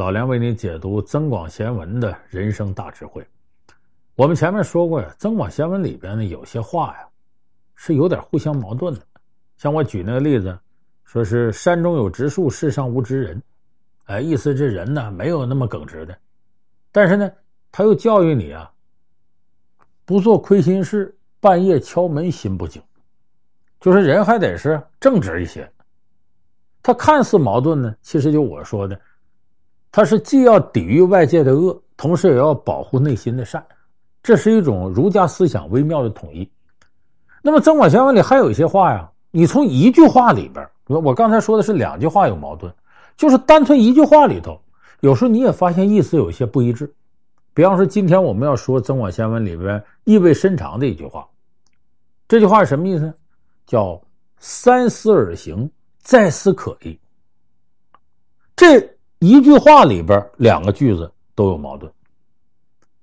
老梁为你解读《增广贤文》的人生大智慧。我们前面说过呀，《增广贤文》里边呢有些话呀是有点互相矛盾的。像我举那个例子，说是山中有直树，世上无直人。哎，意思这人呢没有那么耿直的，但是呢，他又教育你啊，不做亏心事，半夜敲门心不惊。就是人还得是正直一些。他看似矛盾呢，其实就我说的。他是既要抵御外界的恶，同时也要保护内心的善，这是一种儒家思想微妙的统一。那么《增广贤文》里还有一些话呀，你从一句话里边，我我刚才说的是两句话有矛盾，就是单纯一句话里头，有时候你也发现意思有一些不一致。比方说，今天我们要说《增广贤文》里边意味深长的一句话，这句话是什么意思？叫“三思而行，再思可矣”。这。一句话里边两个句子都有矛盾。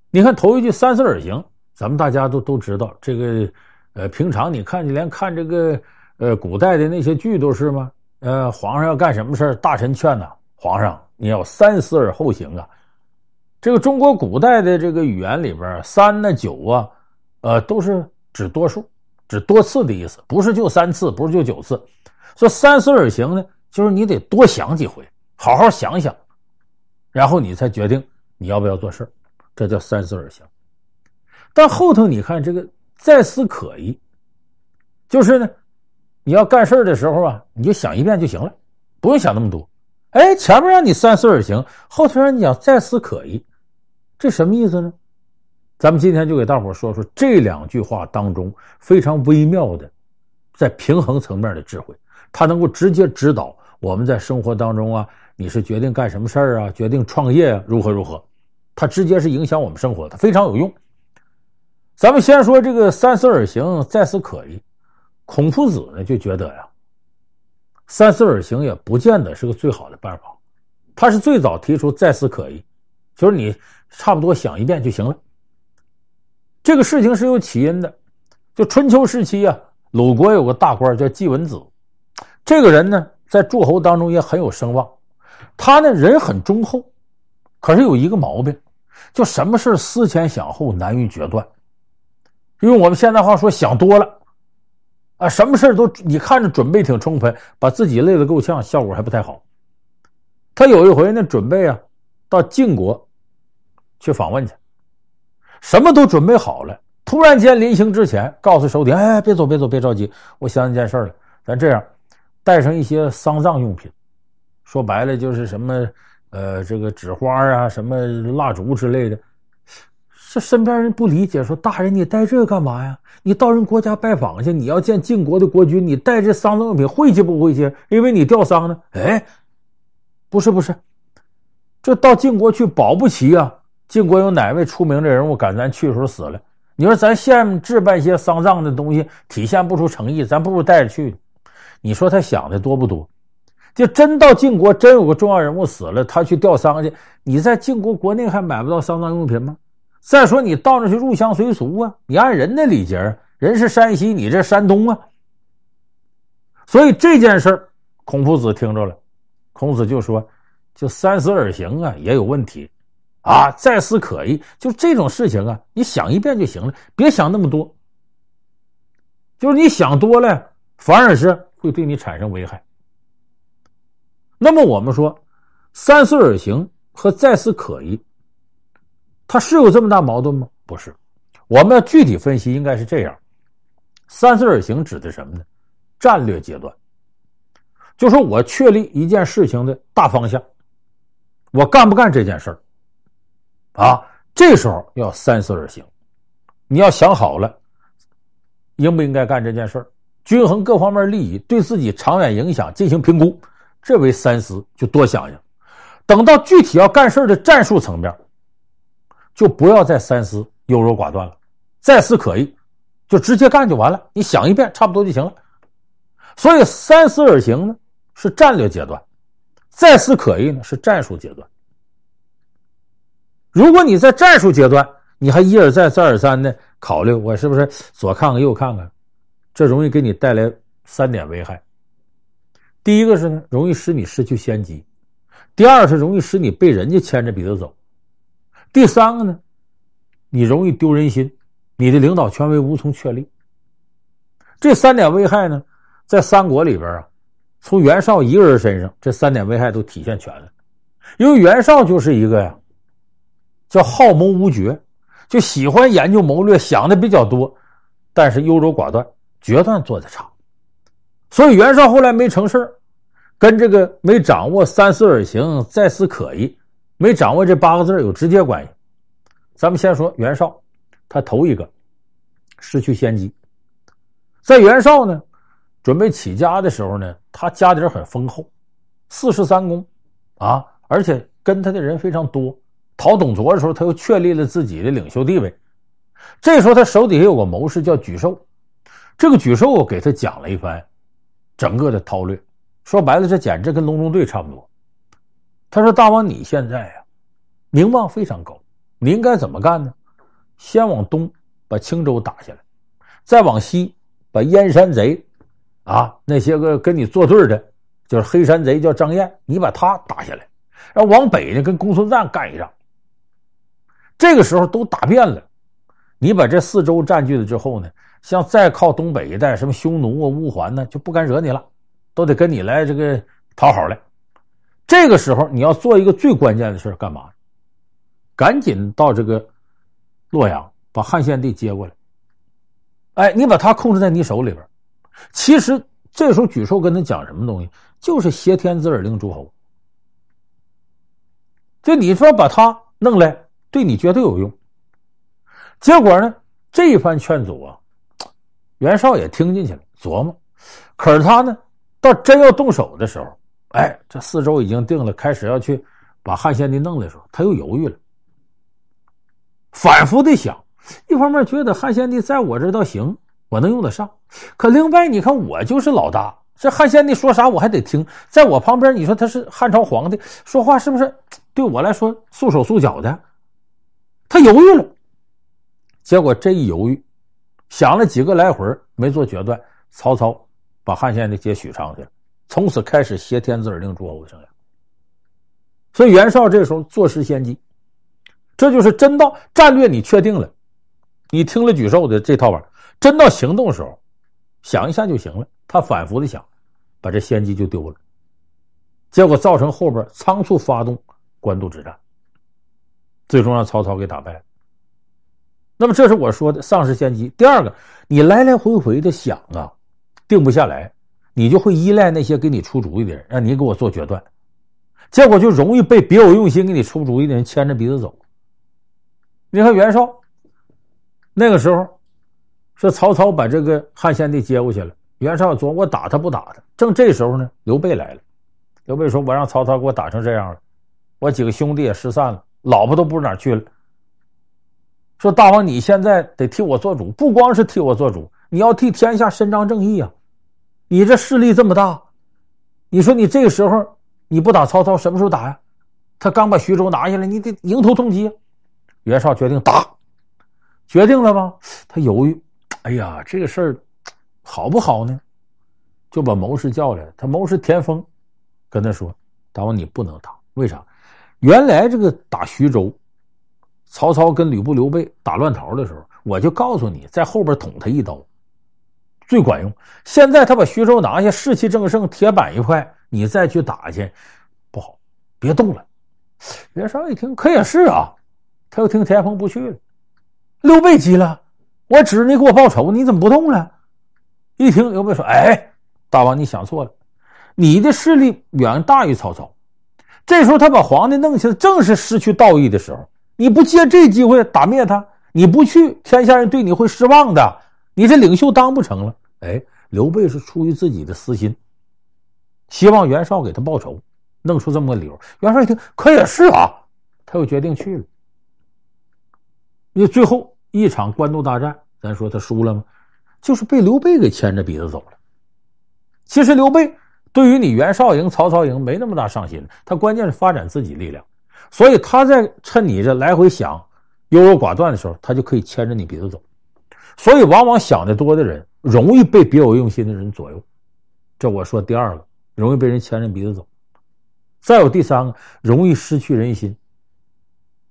你看头一句“三思而行”，咱们大家都都知道，这个呃，平常你看，你连看这个呃古代的那些剧都是吗？呃，皇上要干什么事大臣劝呐，皇上你要三思而后行啊。这个中国古代的这个语言里边，三呢、九啊，呃，都是指多数、指多次的意思，不是就三次，不是就九次。说“三思而行”呢，就是你得多想几回。好好想想，然后你才决定你要不要做事，这叫三思而行。但后头你看这个再思可疑，就是呢，你要干事的时候啊，你就想一遍就行了，不用想那么多。哎，前面让你三思而行，后头让你讲再思可疑，这什么意思呢？咱们今天就给大伙说说这两句话当中非常微妙的，在平衡层面的智慧，它能够直接指导我们在生活当中啊。你是决定干什么事儿啊？决定创业啊？如何如何？它直接是影响我们生活的，非常有用。咱们先说这个“三思而行，再思可矣”。孔夫子呢就觉得呀，“三思而行”也不见得是个最好的办法。他是最早提出“再思可矣”，就是你差不多想一遍就行了。这个事情是有起因的，就春秋时期啊，鲁国有个大官叫季文子，这个人呢在诸侯当中也很有声望。他呢人很忠厚，可是有一个毛病，就什么事思前想后，难于决断。用我们现在话说，想多了啊，什么事都你看着准备挺充分，把自己累得够呛，效果还不太好。他有一回呢，准备啊到晋国去访问去，什么都准备好了，突然间临行之前告诉手底，哎，别走，别走，别着急，我想起件事了，咱这样带上一些丧葬用品。说白了就是什么，呃，这个纸花啊，什么蜡烛之类的。这身边人不理解，说大人你带这干嘛呀？你到人国家拜访去，你要见晋国的国君，你带这丧葬用品晦气不晦气？因为你吊丧呢？哎，不是不是，这到晋国去保不齐啊！晋国有哪位出名的人物赶咱去的时候死了？你说咱现置办些丧葬的东西，体现不出诚意，咱不如带着去。你说他想的多不多？就真到晋国，真有个重要人物死了，他去吊丧去。你在晋国国内还买不到丧葬用品吗？再说你到那去入乡随俗啊，你按人的礼节，人是山西，你这山东啊。所以这件事孔夫子听着了，孔子就说：“就三思而行啊，也有问题啊，再思可矣。就这种事情啊，你想一遍就行了，别想那么多。就是你想多了，反而是会对你产生危害。”那么我们说，三思而行和再思可疑，它是有这么大矛盾吗？不是，我们要具体分析，应该是这样：三思而行指的什么呢？战略阶段，就说我确立一件事情的大方向，我干不干这件事儿啊？这时候要三思而行，你要想好了，应不应该干这件事儿，均衡各方面利益，对自己长远影响进行评估。这为三思，就多想想。等到具体要干事的战术层面，就不要再三思、优柔寡断了。再思可矣，就直接干就完了。你想一遍，差不多就行了。所以三思而行呢，是战略阶段；再思可矣呢，是战术阶段。如果你在战术阶段，你还一而再、再而三的考虑我是不是左看看右看看，这容易给你带来三点危害。第一个是呢，容易使你失去先机；第二是容易使你被人家牵着鼻子走；第三个呢，你容易丢人心，你的领导权威无从确立。这三点危害呢，在三国里边啊，从袁绍一个人身上，这三点危害都体现全了。因为袁绍就是一个呀，叫好谋无决，就喜欢研究谋略，想的比较多，但是优柔寡断，决断做的差。所以袁绍后来没成事跟这个没掌握三思而行，再思可矣，没掌握这八个字有直接关系。咱们先说袁绍，他头一个失去先机。在袁绍呢，准备起家的时候呢，他家底很丰厚，四世三公，啊，而且跟他的人非常多。讨董卓的时候，他又确立了自己的领袖地位。这时候他手底下有个谋士叫沮授，这个沮授给他讲了一番整个的韬略，说白了，这简直跟隆中对差不多。他说：“大王，你现在呀，名望非常高，你应该怎么干呢？先往东把青州打下来，再往西。”把燕山贼，啊，那些个跟你作对的，就是黑山贼，叫张燕，你把他打下来，然后往北呢，跟公孙瓒干一仗。这个时候都打遍了，你把这四州占据了之后呢，像再靠东北一带，什么匈奴啊、乌桓呢，就不敢惹你了，都得跟你来这个讨好来。这个时候你要做一个最关键的事干嘛？赶紧到这个洛阳，把汉献帝接过来。哎，你把他控制在你手里边，其实这时候沮授跟他讲什么东西，就是挟天子而令诸侯。就你说把他弄来，对你绝对有用。结果呢，这一番劝阻啊，袁绍也听进去了，琢磨。可是他呢，到真要动手的时候，哎，这四周已经定了，开始要去把汉献帝弄的时候，他又犹豫了，反复的想。一方面觉得汉献帝在我这倒行，我能用得上；可另外，你看我就是老大，这汉献帝说啥我还得听。在我旁边，你说他是汉朝皇帝，说话是不是对我来说束手束脚的？他犹豫了，结果这一犹豫，想了几个来回没做决断，曹操把汉献帝接许昌去了，从此开始挟天子而令诸侯的生涯。所以袁绍这时候坐失先机，这就是真到战略你确定了。你听了沮授的这套吧，真到行动的时候，想一下就行了。他反复的想，把这先机就丢了，结果造成后边仓促发动官渡之战，最终让曹操给打败了。那么这是我说的丧失先机。第二个，你来来回回的想啊，定不下来，你就会依赖那些给你出主意的人，让你给我做决断，结果就容易被别有用心给你出主意的人牵着鼻子走。你看袁绍。那个时候，是曹操把这个汉献帝接过去了。袁绍说：“我打他不打他。”正这时候呢，刘备来了。刘备说：“我让曹操给我打成这样了，我几个兄弟也失散了，老婆都不知哪去了。”说：“大王，你现在得替我做主，不光是替我做主，你要替天下伸张正义啊！你这势力这么大，你说你这个时候你不打曹操，什么时候打呀？他刚把徐州拿下来，你得迎头痛击。”袁绍决定打。决定了吗？他犹豫，哎呀，这个事儿好不好呢？就把谋士叫来。他谋士田丰跟他说：“大王，你不能打，为啥？原来这个打徐州，曹操跟吕布、刘备打乱桃的时候，我就告诉你，在后边捅他一刀最管用。现在他把徐州拿下，士气正盛，铁板一块，你再去打去不好，别动了。”袁绍一听，可也是啊，他又听田丰不去了。刘备急了，我指你给我报仇，你怎么不动了？一听刘备说：“哎，大王，你想错了，你的势力远大于曹操。这时候他把皇帝弄起来，正是失去道义的时候。你不借这机会打灭他，你不去，天下人对你会失望的，你这领袖当不成了。”哎，刘备是出于自己的私心，希望袁绍给他报仇，弄出这么个理由。袁绍一听，可也是啊，他又决定去了。因为最后一场官渡大战，咱说他输了吗？就是被刘备给牵着鼻子走了。其实刘备对于你袁绍赢、曹操赢没那么大上心，他关键是发展自己力量，所以他在趁你这来回想优柔寡断的时候，他就可以牵着你鼻子走。所以往往想得多的人，容易被别有用心的人左右。这我说第二个，容易被人牵着鼻子走。再有第三个，容易失去人心，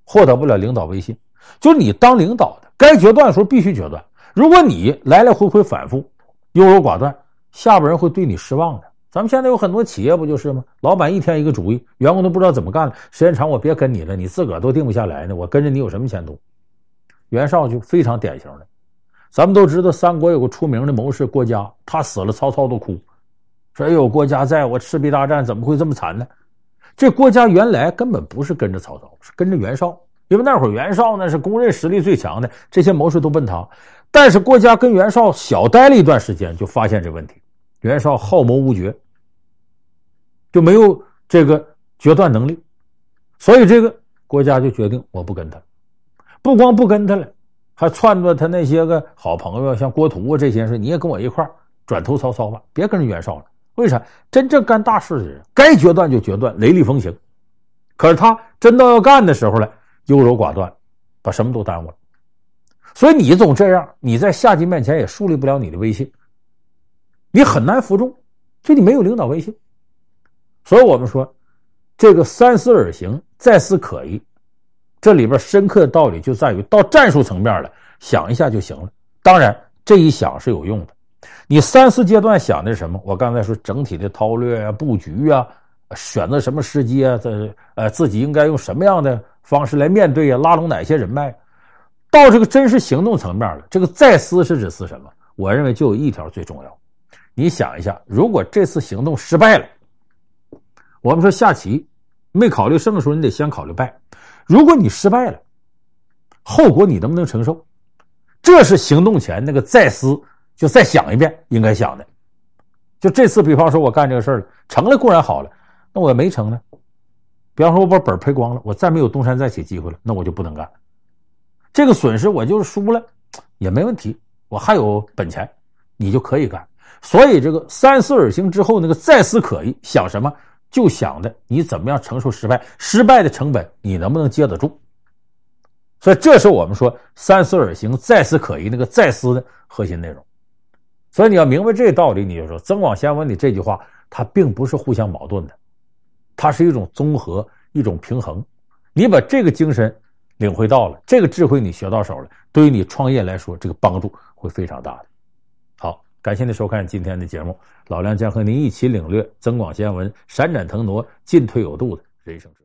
获得不了领导威信。就你当领导的，该决断的时候必须决断。如果你来来回回反复、优柔寡断，下边人会对你失望的。咱们现在有很多企业不就是吗？老板一天一个主意，员工都不知道怎么干了。时间长，我别跟你了，你自个儿都定不下来呢。我跟着你有什么前途？袁绍就非常典型的。咱们都知道，三国有个出名的谋士郭嘉，他死了，曹操都哭，说：“哎呦，郭嘉在我赤壁大战怎么会这么惨呢？”这郭嘉原来根本不是跟着曹操，是跟着袁绍。因为那会儿袁绍呢是公认实力最强的，这些谋士都奔他。但是郭嘉跟袁绍小待了一段时间，就发现这问题：袁绍好谋无决，就没有这个决断能力。所以这个郭嘉就决定，我不跟他，不光不跟他了，还撺掇他那些个好朋友，像郭图啊这些人说：“你也跟我一块转投曹操吧，别跟着袁绍了。”为啥？真正干大事的人，该决断就决断，雷厉风行。可是他真到要干的时候了。优柔寡断，把什么都耽误了。所以你总这样，你在下级面前也树立不了你的威信，你很难服众，就你没有领导威信。所以我们说，这个三思而行，再思可疑，这里边深刻的道理就在于到战术层面了，想一下就行了。当然，这一想是有用的。你三思阶段想的是什么？我刚才说整体的韬略啊、布局啊，选择什么时机啊，这呃自己应该用什么样的。方式来面对啊，拉拢哪些人脉？到这个真实行动层面了，这个再思是指思什么？我认为就有一条最重要。你想一下，如果这次行动失败了，我们说下棋没考虑胜的时候，你得先考虑败。如果你失败了，后果你能不能承受？这是行动前那个再思，就再想一遍应该想的。就这次，比方说我干这个事儿了，成了固然好了，那我没成呢？比方说，我把本赔光了，我再没有东山再起机会了，那我就不能干。这个损失我就是输了也没问题，我还有本钱，你就可以干。所以这个三思而行之后，那个再思可以，想什么就想的你怎么样承受失败，失败的成本你能不能接得住？所以这是我们说三思而行，再思可疑那个再思的核心内容。所以你要明白这个道理，你就说《增广贤文》里这句话，它并不是互相矛盾的。它是一种综合，一种平衡。你把这个精神领会到了，这个智慧你学到手了，对于你创业来说，这个帮助会非常大的。感谢您收看今天的节目，老梁将和您一起领略增广贤文，闪展腾挪，进退有度的人生智慧。